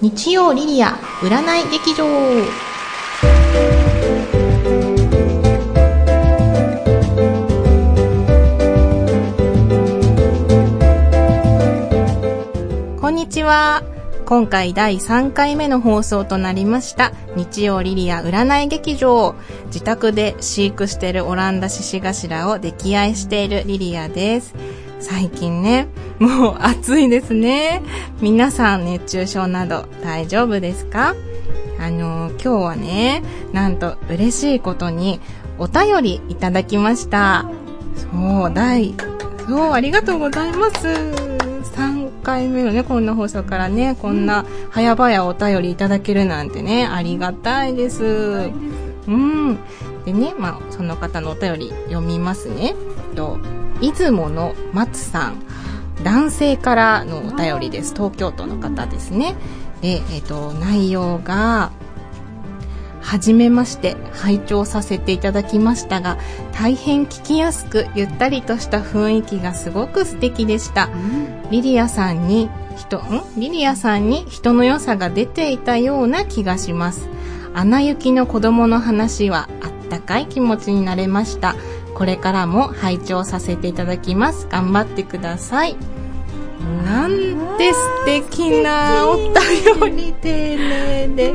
日曜リリア占い劇場。こんにちは。今回第3回目の放送となりました。日曜リリア占い劇場。自宅で飼育しているオランダ獅子頭を溺愛しているリリアです。最近ねもう暑いですね皆さん熱中症など大丈夫ですか？あの今日はねなんと嬉しいことにお便りいただきましたそう第そうありがとうございます3回目のね、こんな放送からね、こんな早々お便りいただけるなんてね、ありがたいです。うん。でね、まあ、その方のお便り読みますね。と、出雲の松さん。男性からのお便りです。東京都の方ですね。で、えっ、ー、と、内容が、はじめまして拝聴させていただきましたが大変聞きやすくゆったりとした雰囲気がすごく素敵でした、うん、リリアさんに人ん？リリアさんに人の良さが出ていたような気がしますアナ雪の子供の話はあったかい気持ちになれましたこれからも拝聴させていただきます。頑張ってください。なんて素敵なお便り。丁寧で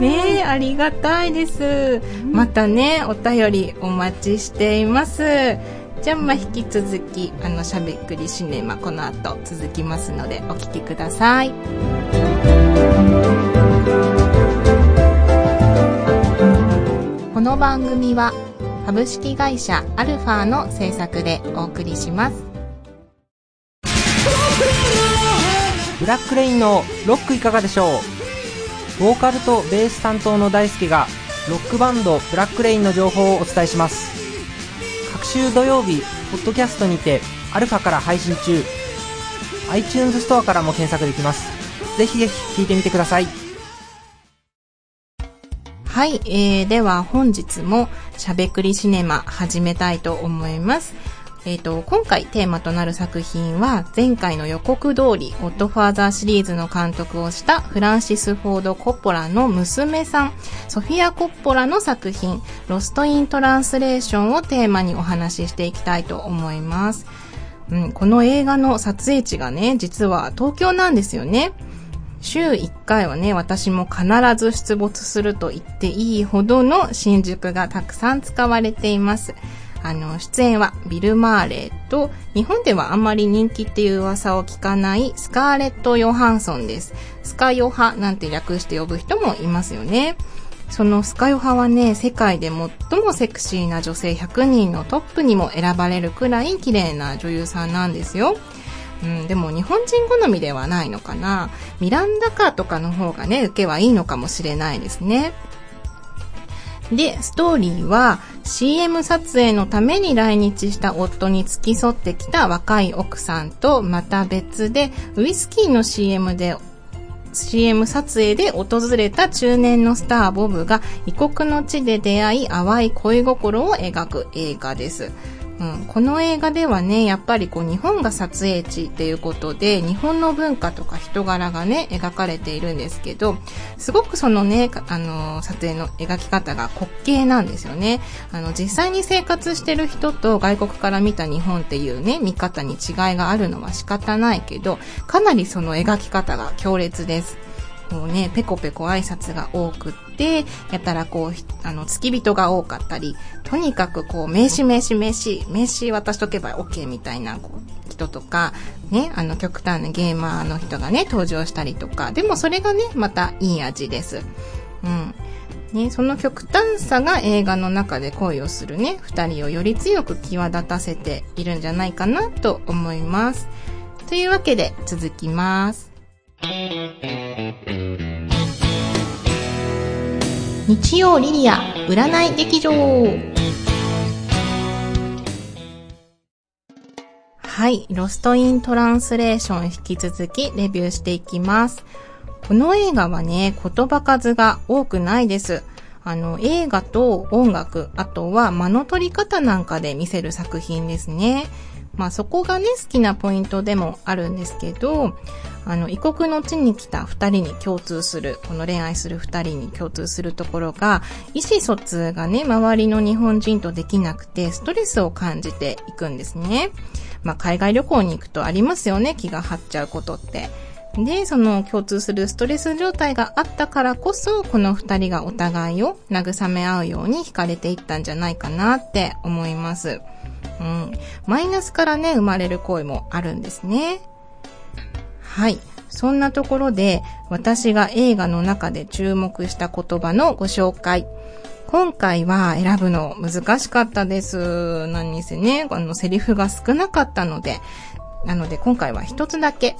ねありがたいです。またねお便りお待ちしています。じゃあまあ引き続きあのしゃべくりシネマこの後続きますのでお聴きください。この番組は株式会社アルファの制作でお送りします。ブラックレインのロックいかがでしょう？ボーカルとベース担当の大輔がロックバンドブラックレインの情報をお伝えします。各週土曜日ポッドキャストにてアルファから配信中。iTunes ストアからも検索できます。ぜひぜひ聞いてみてください。はい、えー、では本日もしゃべくりシネマ始めたいと思いますえっ、ー、と、今回テーマとなる作品は、前回の予告通り、ゴッドファーザーシリーズの監督をしたフランシス・フォード・コッポラの娘さん、ソフィア・コッポラの作品、ロスト・イン・トランスレーションをテーマにお話ししていきたいと思います。うん、この映画の撮影地がね、実は東京なんですよね。週1回はね、私も必ず出没すると言っていいほどの新宿がたくさん使われています。あの、出演はビル・マーレーと、日本ではあんまり人気っていう噂を聞かないスカーレット・ヨハンソンです。スカヨハなんて略して呼ぶ人もいますよね。そのスカヨハはね、世界で最もセクシーな女性100人のトップにも選ばれるくらい綺麗な女優さんなんですよ。うん、でも日本人好みではないのかな。ミランダカーとかの方がね、受けはいいのかもしれないですね。で、ストーリーは CM 撮影のために来日した夫に付き添ってきた若い奥さんとまた別でウイスキーの CM で CM 撮影で訪れた中年のスターボブが異国の地で出会い淡い恋心を描く映画です。うん、この映画ではね、やっぱりこう日本が撮影地っていうことで、日本の文化とか人柄がね、描かれているんですけど、すごくそのね、あの、撮影の描き方が滑稽なんですよね。あの、実際に生活してる人と外国から見た日本っていうね、見方に違いがあるのは仕方ないけど、かなりその描き方が強烈です。こうね、ペコペコ挨拶が多くって、やたらこう、あの、付き人が多かったり、とにかくこう、名刺名刺名刺、名刺渡しとけば OK みたいな、こう、人とか、ね、あの、極端なゲーマーの人がね、登場したりとか、でもそれがね、またいい味です。うん。ね、その極端さが映画の中で恋をするね、二人をより強く際立たせているんじゃないかなと思います。というわけで続きます。日曜リリア占い劇場はい、ロストイントランスレーション引き続きレビューしていきます。この映画はね、言葉数が多くないです。あの、映画と音楽、あとは間の取り方なんかで見せる作品ですね。まあそこがね、好きなポイントでもあるんですけど、あの、異国の地に来た二人に共通する、この恋愛する二人に共通するところが、意思疎通がね、周りの日本人とできなくて、ストレスを感じていくんですね。まあ、海外旅行に行くとありますよね、気が張っちゃうことって。で、その共通するストレス状態があったからこそ、この二人がお互いを慰め合うように惹かれていったんじゃないかなって思います。うん。マイナスからね、生まれる恋もあるんですね。はい。そんなところで、私が映画の中で注目した言葉のご紹介。今回は選ぶの難しかったです。何にせね、あの、セリフが少なかったので、なので今回は一つだけ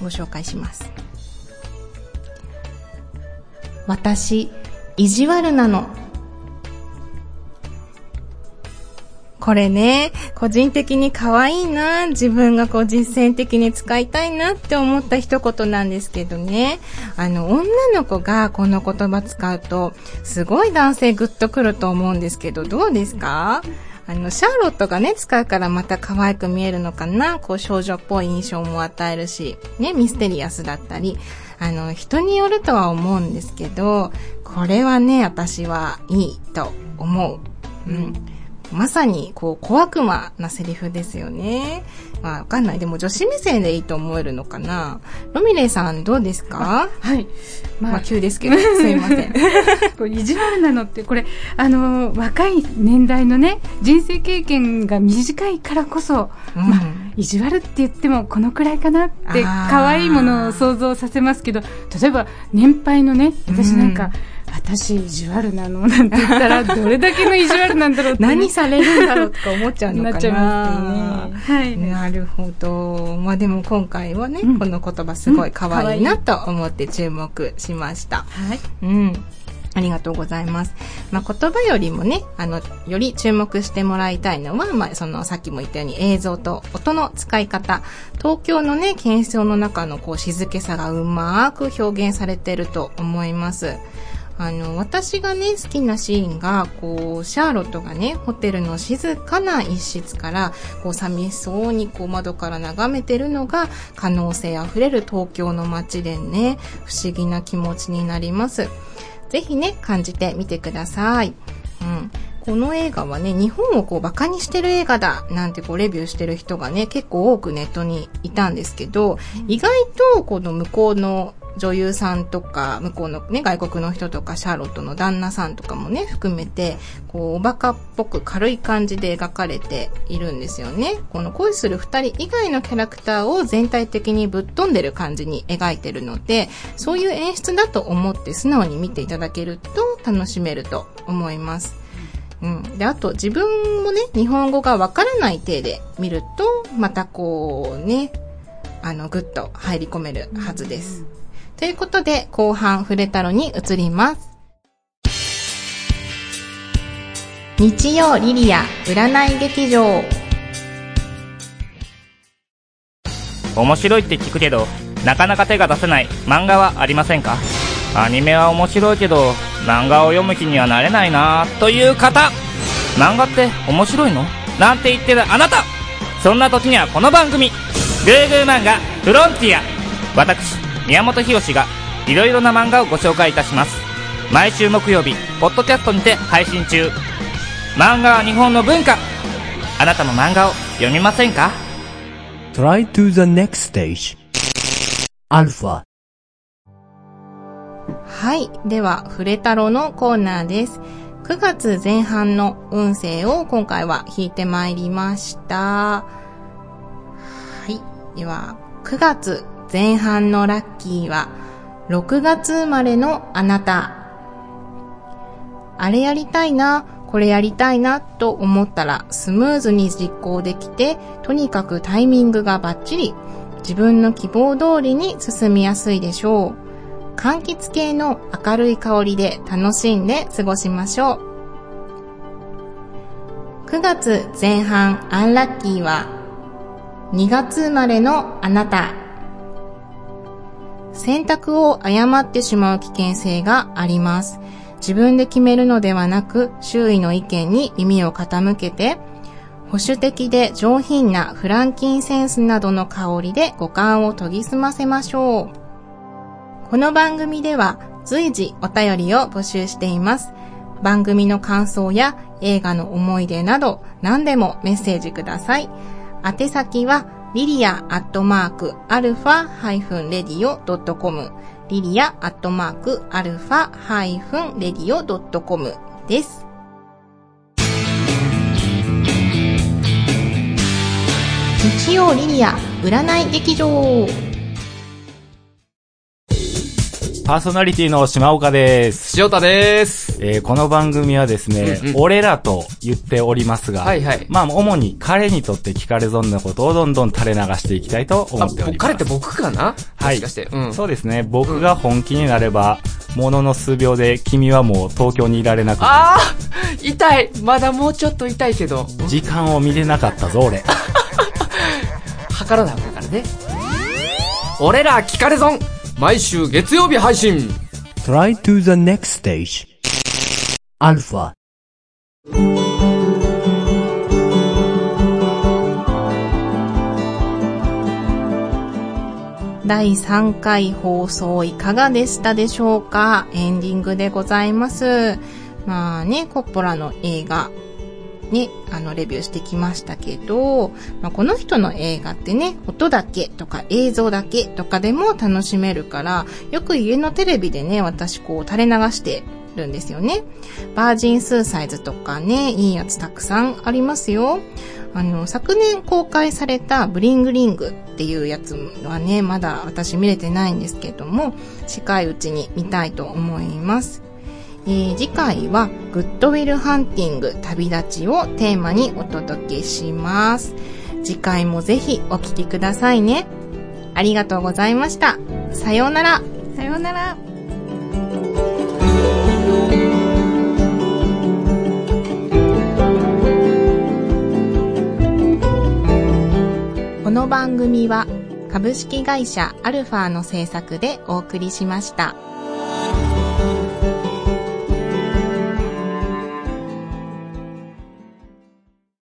ご紹介します。私、意地悪なの。これね、個人的に可愛いな、自分がこう実践的に使いたいなって思った一言なんですけどね。あの、女の子がこの言葉使うと、すごい男性グッとくると思うんですけど、どうですか？あの、シャーロットがね、使うからまた可愛く見えるのかな？こう、少女っぽい印象も与えるし、ね、ミステリアスだったり、あの、人によるとは思うんですけど、これはね、私はいいと思う。うん。まさに、こう、小悪魔なセリフですよね。まあ、わかんない。でも女子目線でいいと思えるのかな。ロミレイさん、どうですか？はい。まあ、まあ、急ですけど、すいません。こ意地悪なのって、これ、あの、若い年代のね、人生経験が短いからこそ、うん、まあ、意地悪って言ってもこのくらいかなって、可愛いものを想像させますけど、例えば、年配のね、私なんか、うん私意地悪なのなんて言ったら、どれだけの意地悪なんだろう何されるんだろうとか思っちゃうのかな。なっちゃいますね。はい。なるほど。まあでも今回はね、うん、この言葉すごい可愛いなと思って注目しました。はい。うん。ありがとうございます。まあ、言葉よりもね、あの、より注目してもらいたいのは、まあ、その、さっきも言ったように映像と音の使い方。東京のね、喧騒の中のこう、静けさがうまく表現されていると思います。あの、私がね、好きなシーンが、こう、シャーロットがね、ホテルの静かな一室から、こう、寂しそうにこう、窓から眺めてるのが、可能性あふれる東京の街でね、不思議な気持ちになります。ぜひね、感じてみてください。うん。この映画はね、日本をこうバカにしてる映画だなんてこうレビューしてる人がね、結構多くネットにいたんですけど、意外とこの向こうの女優さんとか、向こうのね、外国の人とか、シャーロットの旦那さんとかもね、含めて、こう、おバカっぽく軽い感じで描かれているんですよね。この恋する二人以外のキャラクターを全体的にぶっ飛んでる感じに描いてるので、そういう演出だと思って素直に見ていただけると楽しめると思います。うん。で、あと自分もね、日本語がわからない体で見ると、またこうね、あの、ぐっと入り込めるはずです。ということで、後半、フレタロに移ります。日曜リリア占い劇場。面白いって聞くけどなかなか手が出せない漫画はありませんか？アニメは面白いけど漫画を読む気にはなれないなという方。漫画って面白いの？なんて言ってるあなた。そんな時にはこの番組「グーグー漫画フロンティア」私宮本浩がいろいろな漫画をご紹介いたします毎週木曜日ポッドキャストにて配信中漫画は日本の文化あなたも漫画を読みませんか？Try to the next stage アルファはい。では、フレタロのコーナーです。9月前半の運勢を今回は引いてまいりました。はい。では、9月前半のラッキーは、6月生まれのあなた。あれやりたいな、これやりたいなと思ったらスムーズに実行できて、とにかくタイミングがバッチリ、自分の希望通りに進みやすいでしょう。柑橘系の明るい香りで楽しんで過ごしましょう。9月前半アンラッキーは2月生まれのあなた。選択を誤ってしまう危険性があります。自分で決めるのではなく、周囲の意見に耳を傾けて、保守的で上品なフランキンセンスなどの香りで五感を研ぎ澄ませましょう。この番組では随時お便りを募集しています。番組の感想や映画の思い出など何でもメッセージください。宛先はリリアアットマークアルファハイフンレディオドットコムリリアアットマークアルファハイフンレディオドットコムです。日曜リリア占い劇場パーソナリティの島岡です。塩田です。えーこの番組はですね、うんうん俺らと言っておりますが、はいはいまあ、主に彼にとって聞かれ損なことをどんどん垂れ流していきたいと思あ、っております。彼って僕かな？はいもしかして。うん。そうですね。僕が本気になれば、ものの数秒で君はもう東京にいられなくて、あー痛いまだもうちょっと痛いけど、時間を見れなかったぞ、俺。測らなあかんからね。俺ら聞かれ損毎週月曜日配信 Try to the next stage. Alpha. 第3回放送いかがでしたでしょうか？エンディングでございます。まあね、コッポラの映画、ね、あの、レビューしてきましたけど、まあ、この人の映画ってね、音だけとか映像だけとかでも楽しめるから、よく家のテレビでね、私こう垂れ流してるんですよね。バージンスーサイズとかね、いいやつたくさんありますよ。あの、昨年公開されたブリングリングっていうやつはね、まだ私見れてないんですけども、近いうちに見たいと思います。えー次回はグッドウィルハンティング旅立ちをテーマにお届けします。次回もぜひお聞きくださいね。ありがとうございました。さようなら。さようなら。この番組は株式会社アルファの制作でお送りしました。